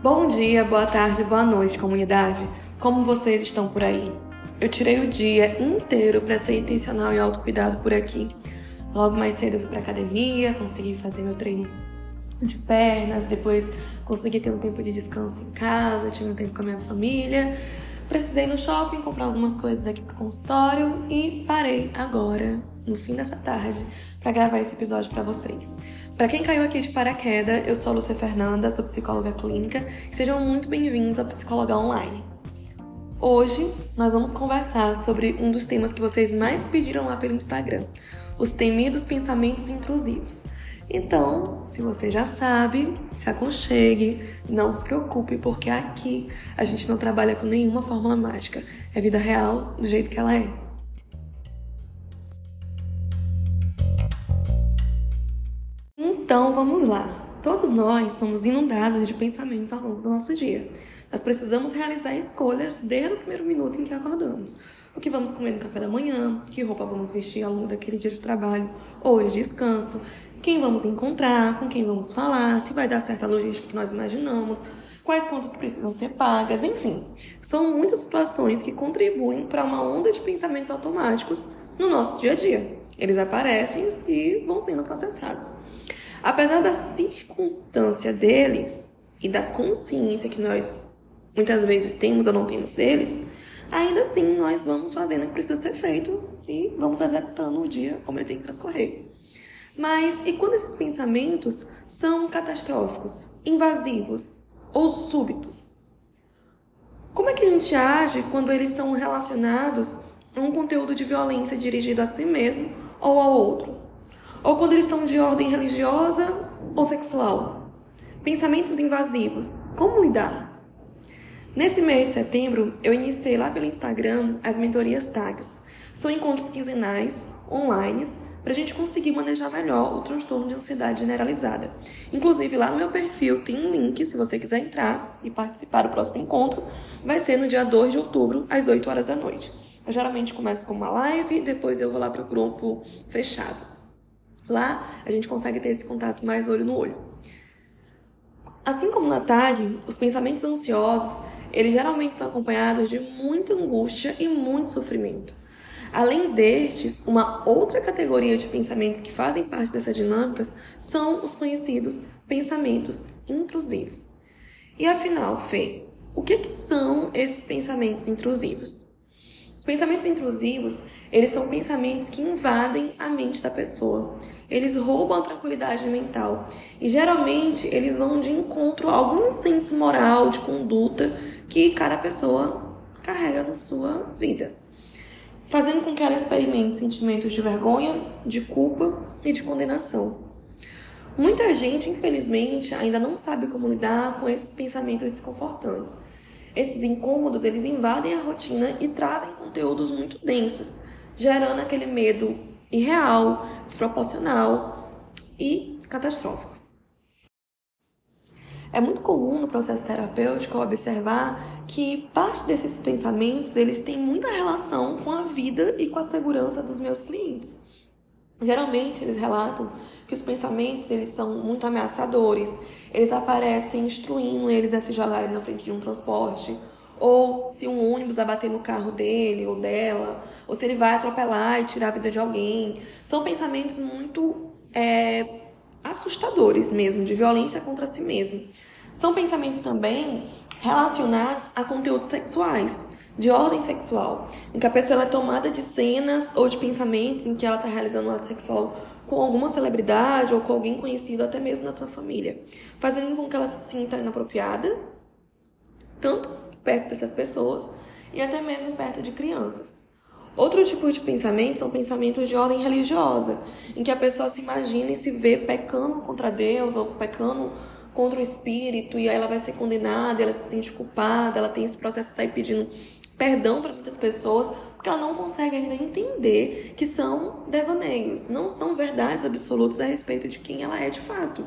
Bom dia, boa tarde, boa noite, comunidade. Como vocês estão por aí? Eu tirei o dia inteiro para ser intencional e autocuidado por aqui. Logo mais cedo eu fui para academia, consegui fazer meu treino de pernas, depois consegui ter um tempo de descanso em casa, tive um tempo com a minha família. Precisei no shopping comprar algumas coisas aqui pro consultório e parei agora, no fim dessa tarde, para gravar esse episódio para vocês. Para quem caiu aqui de paraquedas, eu sou a Lúcia Fernanda, sou psicóloga clínica. Sejam muito bem-vindos ao Psicóloga Online. Hoje nós vamos conversar sobre um dos temas que vocês mais pediram lá pelo Instagram, os temidos pensamentos intrusivos. Então, se você já sabe, se aconchegue, não se preocupe, porque aqui a gente não trabalha com nenhuma fórmula mágica. É vida real do jeito que ela é. Então, vamos lá. Todos nós somos inundados de pensamentos ao longo do nosso dia. Nós precisamos realizar escolhas desde o primeiro minuto em que acordamos. O que vamos comer no café da manhã, que roupa vamos vestir ao longo daquele dia de trabalho ou de descanso, quem vamos encontrar, com quem vamos falar, se vai dar certa logística que nós imaginamos, quais contas precisam ser pagas, enfim. São muitas situações que contribuem para uma onda de pensamentos automáticos no nosso dia a dia. Eles aparecem e vão sendo processados. Apesar da circunstância deles e da consciência que nós muitas vezes temos ou não temos deles, ainda assim nós vamos fazendo o que precisa ser feito e vamos executando o dia como ele tem que transcorrer. Mas e quando esses pensamentos são catastróficos, invasivos ou súbitos? Como é que a gente age quando eles são relacionados a um conteúdo de violência dirigido a si mesmo ou ao outro? Ou quando eles são de ordem religiosa ou sexual? Pensamentos invasivos, como lidar? Nesse mês de setembro, eu iniciei lá pelo Instagram as mentorias TAGs. São encontros quinzenais, online, para a gente conseguir manejar melhor o transtorno de ansiedade generalizada. Inclusive, lá no meu perfil tem um link, se você quiser entrar e participar do próximo encontro, vai ser no dia 2 de outubro, às 8 horas da noite. Eu geralmente começo com uma live, depois eu vou lá para o grupo fechado. Lá a gente consegue ter esse contato mais olho no olho. Assim como na TAG, os pensamentos ansiosos, eles geralmente são acompanhados de muita angústia e muito sofrimento. Além destes, uma outra categoria de pensamentos que fazem parte dessas dinâmicas são os conhecidos pensamentos intrusivos. E afinal, Fê, o que, que são esses pensamentos intrusivos? Os pensamentos intrusivos, eles são pensamentos que invadem a mente da pessoa. Eles roubam a tranquilidade mental e geralmente eles vão de encontro a algum senso moral de conduta que cada pessoa carrega na sua vida fazendo com que ela experimente sentimentos de vergonha, de culpa e de condenação. Muita gente, infelizmente, ainda não sabe como lidar com esses pensamentos desconfortantes. Esses incômodos, eles invadem a rotina e trazem conteúdos muito densos, gerando aquele medo irreal, desproporcional e catastrófico. É muito comum no processo terapêutico observar que parte desses pensamentos eles têm muita relação com a vida e com a segurança dos meus clientes. Geralmente eles relatam que os pensamentos eles são muito ameaçadores, eles aparecem instruindo eles a se jogarem na frente de um transporte, ou se um ônibus vai bater no carro dele ou dela, ou se ele vai atropelar e tirar a vida de alguém. São pensamentos muito é, assustadores mesmo, de violência contra si mesmo. São pensamentos também relacionados a conteúdos sexuais, de ordem sexual, em que a pessoa é tomada de cenas ou de pensamentos em que ela está realizando um ato sexual com alguma celebridade ou com alguém conhecido, até mesmo na sua família, fazendo com que ela se sinta inapropriada, tanto perto dessas pessoas e até mesmo perto de crianças. Outro tipo de pensamento são pensamentos de ordem religiosa, em que a pessoa se imagina e se vê pecando contra Deus ou pecando contra o espírito e aí ela vai ser condenada, ela se sente culpada, ela tem esse processo de sair pedindo perdão para muitas pessoas, porque ela não consegue ainda entender que são devaneios, não são verdades absolutas a respeito de quem ela é de fato.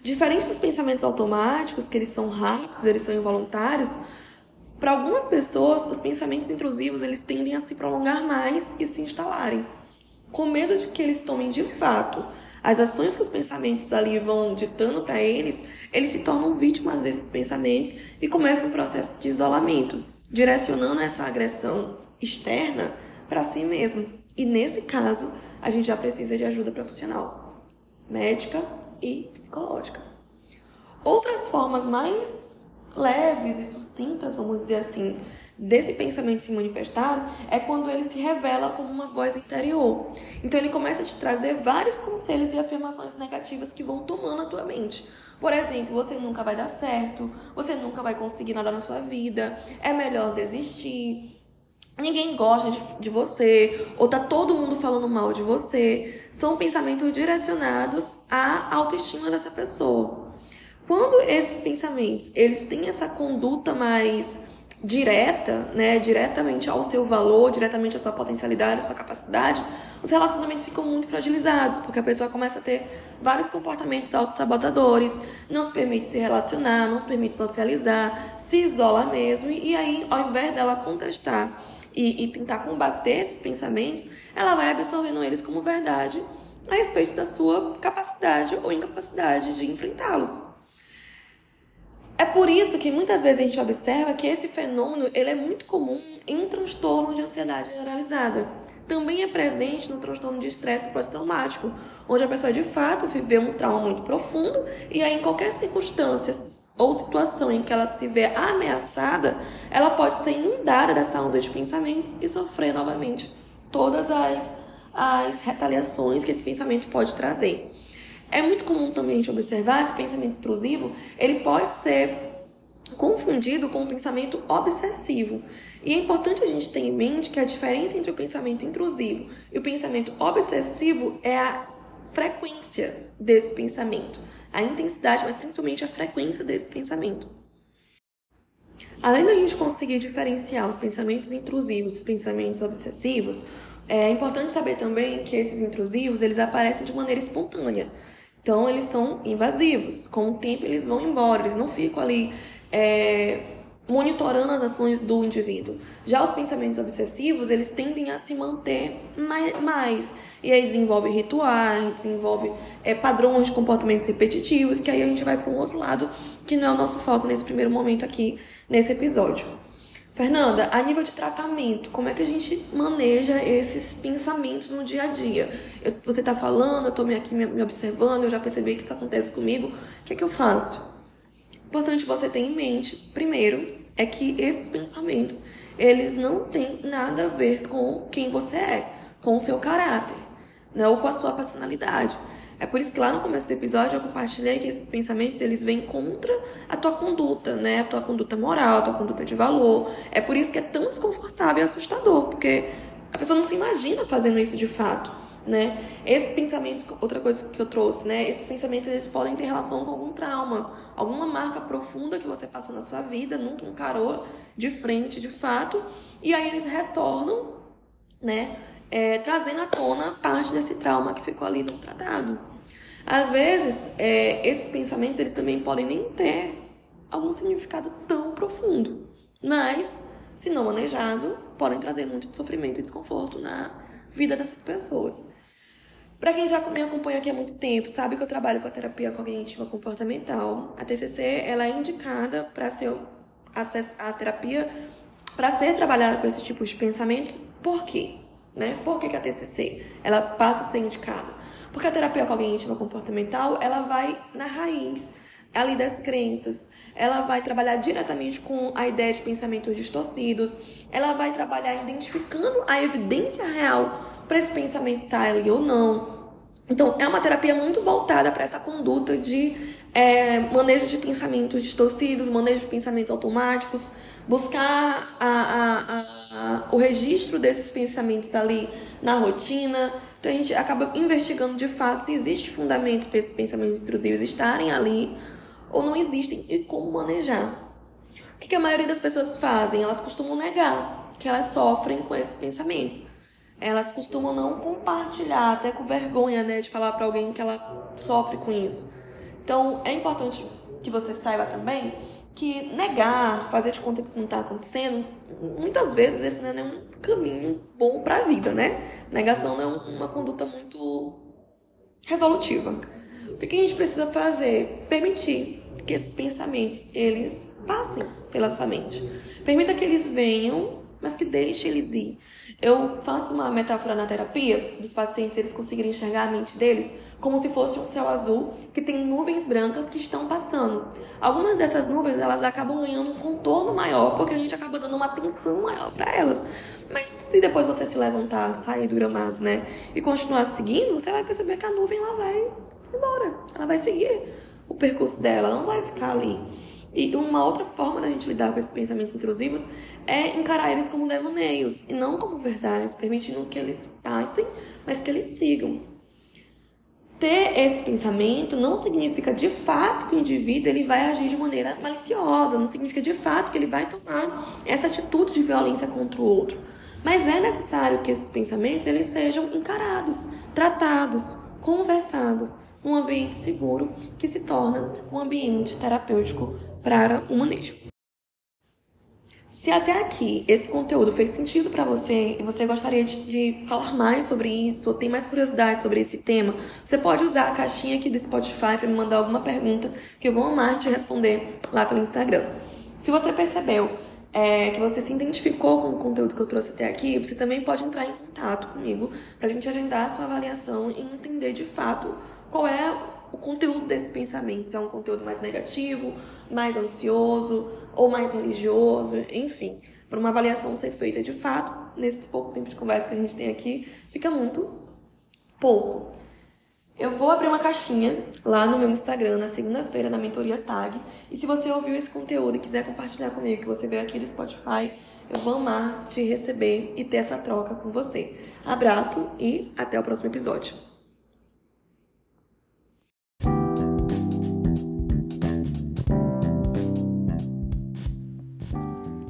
Diferente dos pensamentos automáticos, que eles são rápidos, eles são involuntários, para algumas pessoas, os pensamentos intrusivos eles tendem a se prolongar mais e se instalarem, com medo de que eles tomem de fato as ações que os pensamentos ali vão ditando para eles, eles se tornam vítimas desses pensamentos e começam um processo de isolamento, direcionando essa agressão externa para si mesmo. E nesse caso, a gente já precisa de ajuda profissional, médica e psicológica. Outras formas mais leves e sucintas, vamos dizer assim, desse pensamento se manifestar é quando ele se revela como uma voz interior. Então ele começa a te trazer vários conselhos e afirmações negativas que vão tomando a tua mente. Por exemplo, você nunca vai dar certo, você nunca vai conseguir nada na sua vida, é melhor desistir, ninguém gosta de, de, você, ou tá todo mundo falando mal de você, são pensamentos direcionados à autoestima dessa pessoa. Quando esses pensamentos, eles têm essa conduta mais direta, né, diretamente ao seu valor, diretamente à sua potencialidade, à sua capacidade, os relacionamentos ficam muito fragilizados, porque a pessoa começa a ter vários comportamentos autossabotadores, não se permite se relacionar, não se permite socializar, se isola mesmo, e aí, ao invés dela contestar e, e tentar combater esses pensamentos, ela vai absorvendo eles como verdade a respeito da sua capacidade ou incapacidade de enfrentá-los. É por isso que muitas vezes a gente observa que esse fenômeno ele é muito comum em transtorno de ansiedade generalizada. Também é presente no transtorno de estresse pós-traumático, onde a pessoa de fato viveu um trauma muito profundo e aí em qualquer circunstância ou situação em que ela se vê ameaçada, ela pode ser inundada dessa onda de pensamentos e sofrer novamente todas as, as retaliações que esse pensamento pode trazer. É muito comum também a gente observar que o pensamento intrusivo ele pode ser confundido com o pensamento obsessivo. E é importante a gente ter em mente que a diferença entre o pensamento intrusivo e o pensamento obsessivo é a frequência desse pensamento, a intensidade, mas principalmente a frequência desse pensamento. Além da gente conseguir diferenciar os pensamentos intrusivos dos pensamentos obsessivos, é importante saber também que esses intrusivos eles aparecem de maneira espontânea. Então, eles são invasivos. Com o tempo, eles vão embora, eles não ficam ali é, monitorando as ações do indivíduo. Já os pensamentos obsessivos, eles tendem a se manter mais. E aí desenvolve rituais, desenvolve é, padrões de comportamentos repetitivos, que aí a gente vai para um outro lado, que não é o nosso foco nesse primeiro momento aqui, nesse episódio. Fernanda, a nível de tratamento, como é que a gente maneja esses pensamentos no dia a dia? Eu, você está falando, eu estou aqui me observando, eu já percebi que isso acontece comigo, o que é que eu faço? Importante você ter em mente, primeiro, é que esses pensamentos, eles não têm nada a ver com quem você é, com o seu caráter, né, ou com a sua personalidade. É por isso que lá no começo do episódio eu compartilhei que esses pensamentos eles vêm contra a tua conduta, né? A tua conduta moral, a tua conduta de valor. É por isso que é tão desconfortável e assustador, porque a pessoa não se imagina fazendo isso de fato, né? Esses pensamentos, outra coisa que eu trouxe, né? Esses pensamentos eles podem ter relação com algum trauma, alguma marca profunda que você passou na sua vida, nunca encarou de frente, de fato, e aí eles retornam, né? é, trazendo à tona parte desse trauma que ficou ali não tratado. Às vezes, é, esses pensamentos eles também podem nem ter algum significado tão profundo, mas, se não manejado, podem trazer muito sofrimento e desconforto na vida dessas pessoas. Para quem já me acompanha aqui há muito tempo, sabe que eu trabalho com a terapia cognitiva comportamental. A TCC ela é indicada para ser a terapia para ser trabalhada com esse tipo de pensamentos. Por quê? Né? Por que, que a TCC ela passa a ser indicada? Porque a terapia cognitiva comportamental ela vai na raiz ali das crenças, ela vai trabalhar diretamente com a ideia de pensamentos distorcidos, ela vai trabalhar identificando a evidência real para esse pensamento estar tá ali ou não. Então, é uma terapia muito voltada para essa conduta de é, manejo de pensamentos distorcidos, manejo de pensamentos automáticos, buscar a, a, a, o registro desses pensamentos ali na rotina. Então a gente acaba investigando de fato se existe fundamento para esses pensamentos intrusivos estarem ali ou não existem e como manejar. O que, a maioria das pessoas fazem? Elas costumam negar que elas sofrem com esses pensamentos. Elas costumam não compartilhar, até com vergonha, né, de falar para alguém que ela sofre com isso. Então, é importante que você saiba também que negar, fazer de conta que isso não está acontecendo, muitas vezes esse não é um caminho bom para a vida, né? Negação não é uma conduta muito resolutiva. O que a gente precisa fazer? Permitir que esses pensamentos eles passem pela sua mente. Permita que eles venham, mas que deixe eles ir. Eu faço uma metáfora na terapia dos pacientes eles conseguirem enxergar a mente deles como se fosse um céu azul que tem nuvens brancas que estão passando. Algumas dessas nuvens elas acabam ganhando um contorno maior porque a gente acaba dando uma atenção maior para elas. Mas se depois você se levantar, sair do gramado, né, e continuar seguindo, você vai perceber que a nuvem ela vai embora. Ela vai seguir o percurso dela, ela não vai ficar ali. E uma outra forma da gente lidar com esses pensamentos intrusivos é encarar eles como devaneios e não como verdades, permitindo que eles passem, mas que eles sigam. Ter esse pensamento não significa de fato que o indivíduo ele vai agir de maneira maliciosa, não significa de fato que ele vai tomar essa atitude de violência contra o outro. Mas é necessário que esses pensamentos eles sejam encarados, tratados, conversados, num ambiente seguro que se torna um ambiente terapêutico para o manejo. Se até aqui esse conteúdo fez sentido para você e você gostaria de, de, falar mais sobre isso, ou tem mais curiosidade sobre esse tema, você pode usar a caixinha aqui do Spotify para me mandar alguma pergunta que eu vou amar te responder lá pelo Instagram. Se você percebeu é, que você se identificou com o conteúdo que eu trouxe até aqui, você também pode entrar em contato comigo para a gente agendar a sua avaliação e entender de fato qual é o conteúdo desse pensamento. Se é um conteúdo mais negativo, mais ansioso ou mais religioso, enfim. Para uma avaliação ser feita de fato, nesse pouco tempo de conversa que a gente tem aqui, fica muito pouco. Eu vou abrir uma caixinha lá no meu Instagram na segunda-feira, na mentoria Tag. E se você ouviu esse conteúdo e quiser compartilhar comigo, que você veio aqui no Spotify, eu vou amar te receber e ter essa troca com você. Abraço e até o próximo episódio.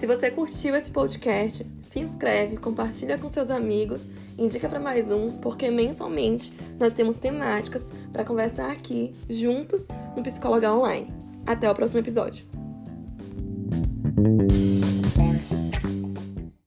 Se você curtiu esse podcast, se inscreve, compartilha com seus amigos, indica para mais um, porque mensalmente nós temos temáticas para conversar aqui juntos no Psicóloga Online. Até o próximo episódio.